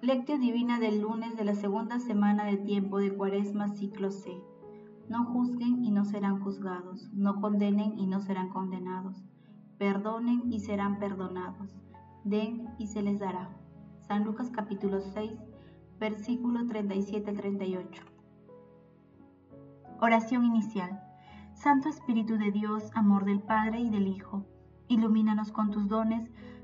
Lectio Divina del lunes de la segunda semana de tiempo de Cuaresma ciclo C. No juzguen y no serán juzgados, no condenen y no serán condenados, perdonen y serán perdonados, den y se les dará. San Lucas capítulo 6, versículo 37 al 38. Oración inicial. Santo Espíritu de Dios, amor del Padre y del Hijo, ilumínanos con tus dones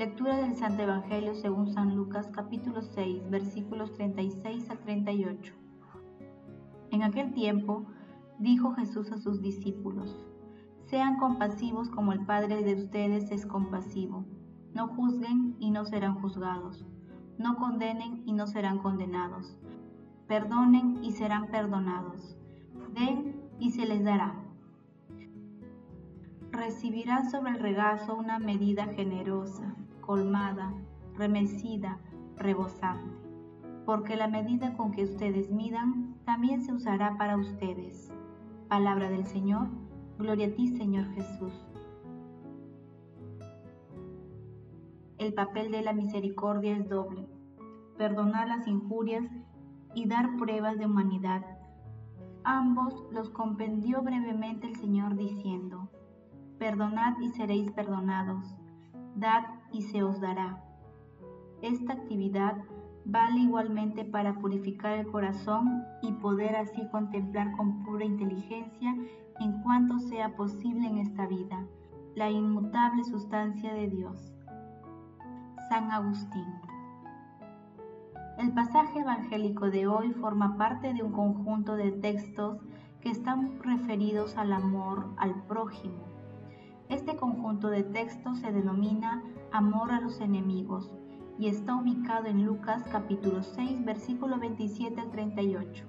Lectura del Santo Evangelio según San Lucas capítulo 6 versículos 36 al 38. En aquel tiempo dijo Jesús a sus discípulos, Sean compasivos como el Padre de ustedes es compasivo. No juzguen y no serán juzgados. No condenen y no serán condenados. Perdonen y serán perdonados. Den y se les dará recibirán sobre el regazo una medida generosa, colmada, remecida, rebosante, porque la medida con que ustedes midan también se usará para ustedes. Palabra del Señor, gloria a ti Señor Jesús. El papel de la misericordia es doble, perdonar las injurias y dar pruebas de humanidad. Ambos los compendió brevemente el Señor diciendo, Perdonad y seréis perdonados, dad y se os dará. Esta actividad vale igualmente para purificar el corazón y poder así contemplar con pura inteligencia en cuanto sea posible en esta vida la inmutable sustancia de Dios. San Agustín. El pasaje evangélico de hoy forma parte de un conjunto de textos que están referidos al amor al prójimo este conjunto de textos se denomina Amor a los enemigos y está ubicado en Lucas capítulo 6 versículo 27 al 38.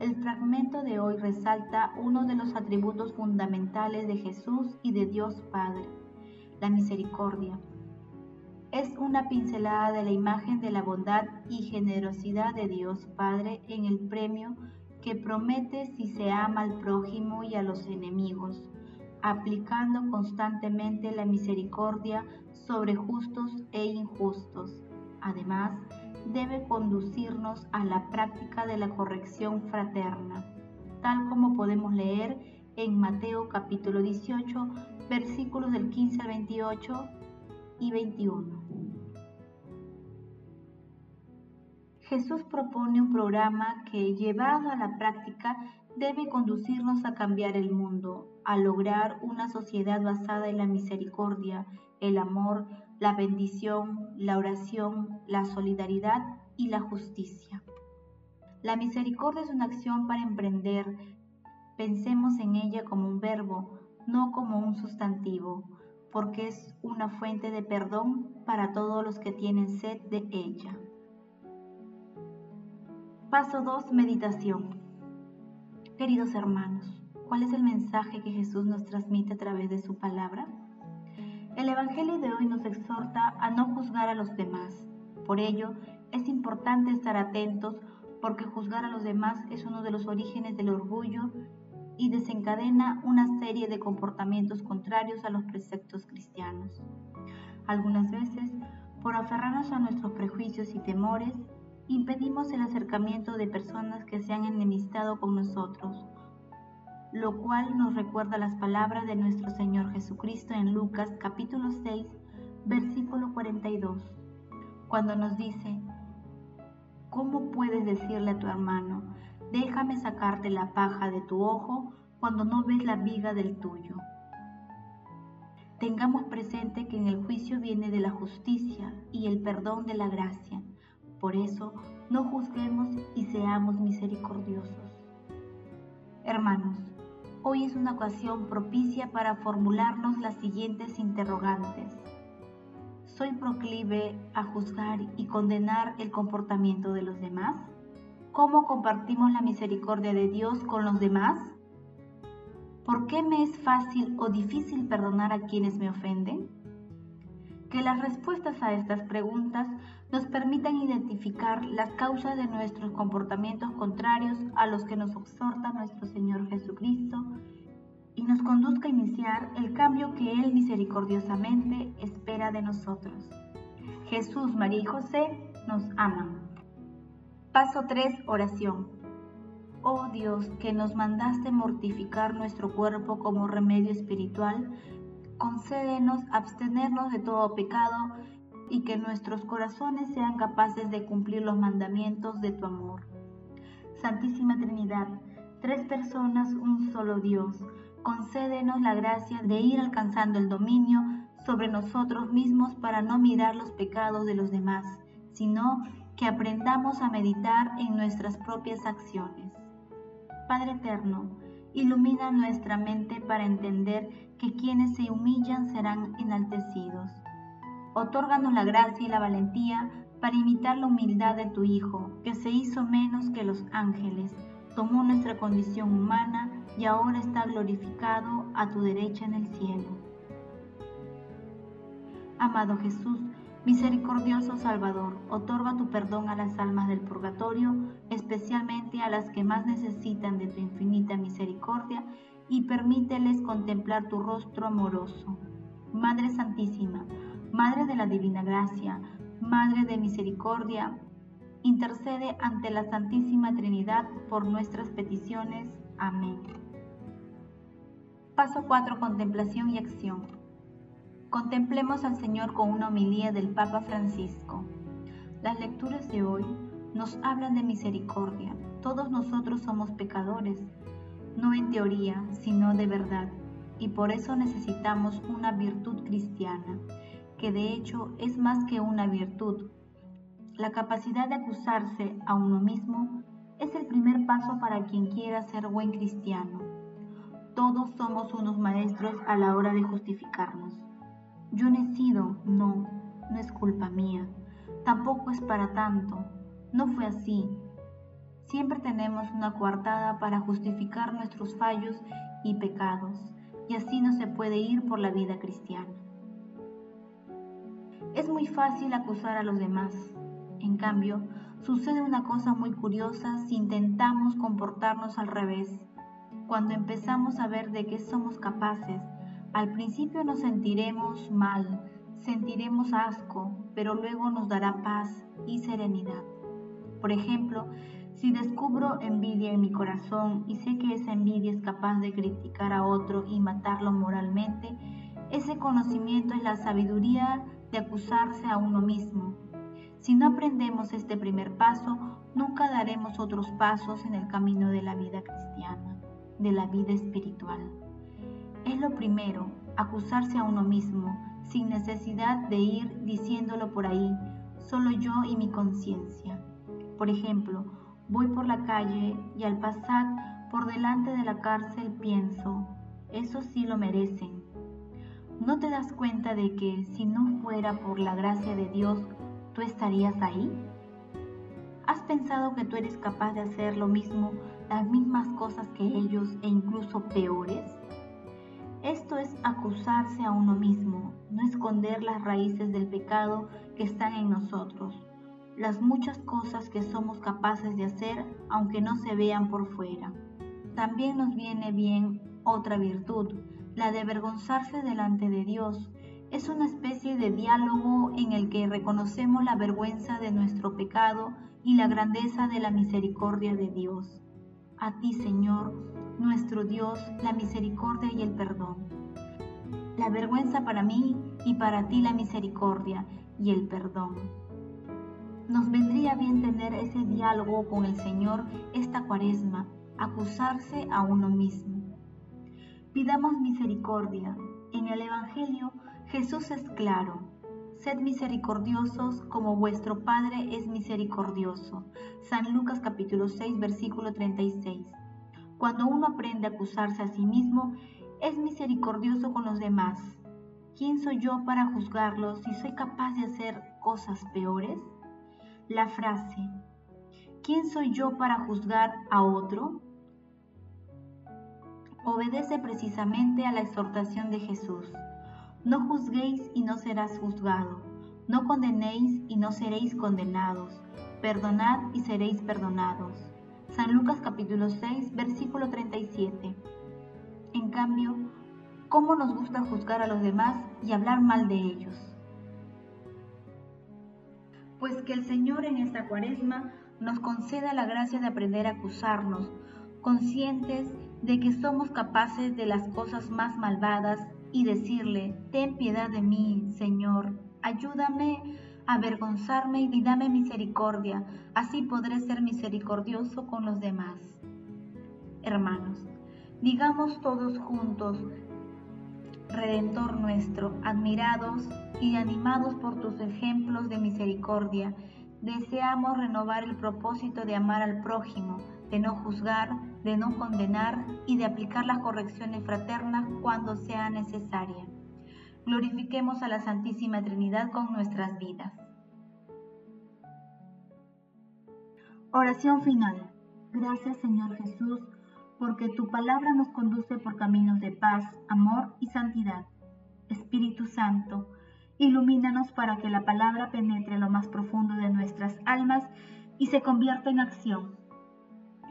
El fragmento de hoy resalta uno de los atributos fundamentales de Jesús y de Dios Padre, la misericordia. Es una pincelada de la imagen de la bondad y generosidad de Dios Padre en el premio que promete si se ama al prójimo y a los enemigos aplicando constantemente la misericordia sobre justos e injustos. Además, debe conducirnos a la práctica de la corrección fraterna, tal como podemos leer en Mateo capítulo 18, versículos del 15 al 28 y 21. Jesús propone un programa que, llevado a la práctica, debe conducirnos a cambiar el mundo, a lograr una sociedad basada en la misericordia, el amor, la bendición, la oración, la solidaridad y la justicia. La misericordia es una acción para emprender. Pensemos en ella como un verbo, no como un sustantivo, porque es una fuente de perdón para todos los que tienen sed de ella. Paso 2. Meditación. Queridos hermanos, ¿cuál es el mensaje que Jesús nos transmite a través de su palabra? El Evangelio de hoy nos exhorta a no juzgar a los demás. Por ello, es importante estar atentos porque juzgar a los demás es uno de los orígenes del orgullo y desencadena una serie de comportamientos contrarios a los preceptos cristianos. Algunas veces, por aferrarnos a nuestros prejuicios y temores, impedimos el acercamiento de personas que se han enemistado con nosotros, lo cual nos recuerda las palabras de nuestro Señor Jesucristo en Lucas capítulo 6, versículo 42, cuando nos dice, ¿cómo puedes decirle a tu hermano, déjame sacarte la paja de tu ojo cuando no ves la viga del tuyo? Tengamos presente que en el juicio viene de la justicia y el perdón de la gracia por eso, no juzguemos y seamos misericordiosos. Hermanos, hoy es una ocasión propicia para formularnos las siguientes interrogantes. ¿Soy proclive a juzgar y condenar el comportamiento de los demás? ¿Cómo compartimos la misericordia de Dios con los demás? ¿Por qué me es fácil o difícil perdonar a quienes me ofenden? Que las respuestas a estas preguntas nos permitan identificar las causas de nuestros comportamientos contrarios a los que nos exhorta nuestro Señor Jesucristo y nos conduzca a iniciar el cambio que Él misericordiosamente espera de nosotros. Jesús, María y José nos aman. Paso 3. Oración. Oh Dios, que nos mandaste mortificar nuestro cuerpo como remedio espiritual, concédenos abstenernos de todo pecado y que nuestros corazones sean capaces de cumplir los mandamientos de tu amor. Santísima Trinidad, tres personas, un solo Dios, concédenos la gracia de ir alcanzando el dominio sobre nosotros mismos para no mirar los pecados de los demás, sino que aprendamos a meditar en nuestras propias acciones. Padre Eterno, ilumina nuestra mente para entender que quienes se humillan serán enaltecidos. Otórganos la gracia y la valentía para imitar la humildad de tu Hijo, que se hizo menos que los ángeles, tomó nuestra condición humana y ahora está glorificado a tu derecha en el cielo. Amado Jesús, Misericordioso Salvador, otorga tu perdón a las almas del purgatorio, especialmente a las que más necesitan de tu infinita misericordia, y permíteles contemplar tu rostro amoroso. Madre Santísima, Madre de la Divina Gracia, Madre de Misericordia, intercede ante la Santísima Trinidad por nuestras peticiones. Amén. Paso 4. Contemplación y acción. Contemplemos al Señor con una homilía del Papa Francisco. Las lecturas de hoy nos hablan de misericordia. Todos nosotros somos pecadores, no en teoría, sino de verdad, y por eso necesitamos una virtud cristiana, que de hecho es más que una virtud. La capacidad de acusarse a uno mismo es el primer paso para quien quiera ser buen cristiano. Todos somos unos maestros a la hora de justificarnos. Yo no he sido, no, no es culpa mía, tampoco es para tanto, no fue así. Siempre tenemos una coartada para justificar nuestros fallos y pecados, y así no se puede ir por la vida cristiana. Es muy fácil acusar a los demás. En cambio, sucede una cosa muy curiosa si intentamos comportarnos al revés. Cuando empezamos a ver de qué somos capaces, al principio nos sentiremos mal, sentiremos asco, pero luego nos dará paz y serenidad. Por ejemplo, si descubro envidia en mi corazón y sé que esa envidia es capaz de criticar a otro y matarlo moralmente, ese conocimiento es la sabiduría de acusarse a uno mismo. Si no aprendemos este primer paso, nunca daremos otros pasos en el camino de la vida cristiana, de la vida espiritual. Es lo primero, acusarse a uno mismo, sin necesidad de ir diciéndolo por ahí, solo yo y mi conciencia. Por ejemplo, voy por la calle y al pasar por delante de la cárcel pienso, eso sí lo merecen. ¿No te das cuenta de que si no fuera por la gracia de Dios, tú estarías ahí? ¿Has pensado que tú eres capaz de hacer lo mismo, las mismas cosas que ellos e incluso peores? Esto es acusarse a uno mismo, no esconder las raíces del pecado que están en nosotros, las muchas cosas que somos capaces de hacer aunque no se vean por fuera. También nos viene bien otra virtud, la de avergonzarse delante de Dios. Es una especie de diálogo en el que reconocemos la vergüenza de nuestro pecado y la grandeza de la misericordia de Dios. A ti, Señor, nuestro Dios, la misericordia y el perdón. La vergüenza para mí y para ti la misericordia y el perdón. Nos vendría bien tener ese diálogo con el Señor esta cuaresma, acusarse a uno mismo. Pidamos misericordia. En el Evangelio Jesús es claro. Sed misericordiosos como vuestro Padre es misericordioso. San Lucas capítulo 6 versículo 36. Cuando uno aprende a acusarse a sí mismo, es misericordioso con los demás. ¿Quién soy yo para juzgarlos si soy capaz de hacer cosas peores? La frase, ¿quién soy yo para juzgar a otro? Obedece precisamente a la exhortación de Jesús. No juzguéis y no serás juzgado. No condenéis y no seréis condenados. Perdonad y seréis perdonados. San Lucas capítulo 6, versículo 37. En cambio, ¿cómo nos gusta juzgar a los demás y hablar mal de ellos? Pues que el Señor en esta cuaresma nos conceda la gracia de aprender a acusarnos, conscientes de que somos capaces de las cosas más malvadas y decirle, ten piedad de mí, Señor, ayúdame a avergonzarme y dame misericordia, así podré ser misericordioso con los demás. Hermanos, digamos todos juntos, Redentor nuestro, admirados y animados por tus ejemplos de misericordia, deseamos renovar el propósito de amar al prójimo, de no juzgar, de no condenar y de aplicar las correcciones fraternas cuando sea necesaria. Glorifiquemos a la Santísima Trinidad con nuestras vidas. Oración final. Gracias Señor Jesús, porque tu palabra nos conduce por caminos de paz, amor y santidad. Espíritu Santo, Ilumínanos para que la palabra penetre lo más profundo de nuestras almas y se convierta en acción.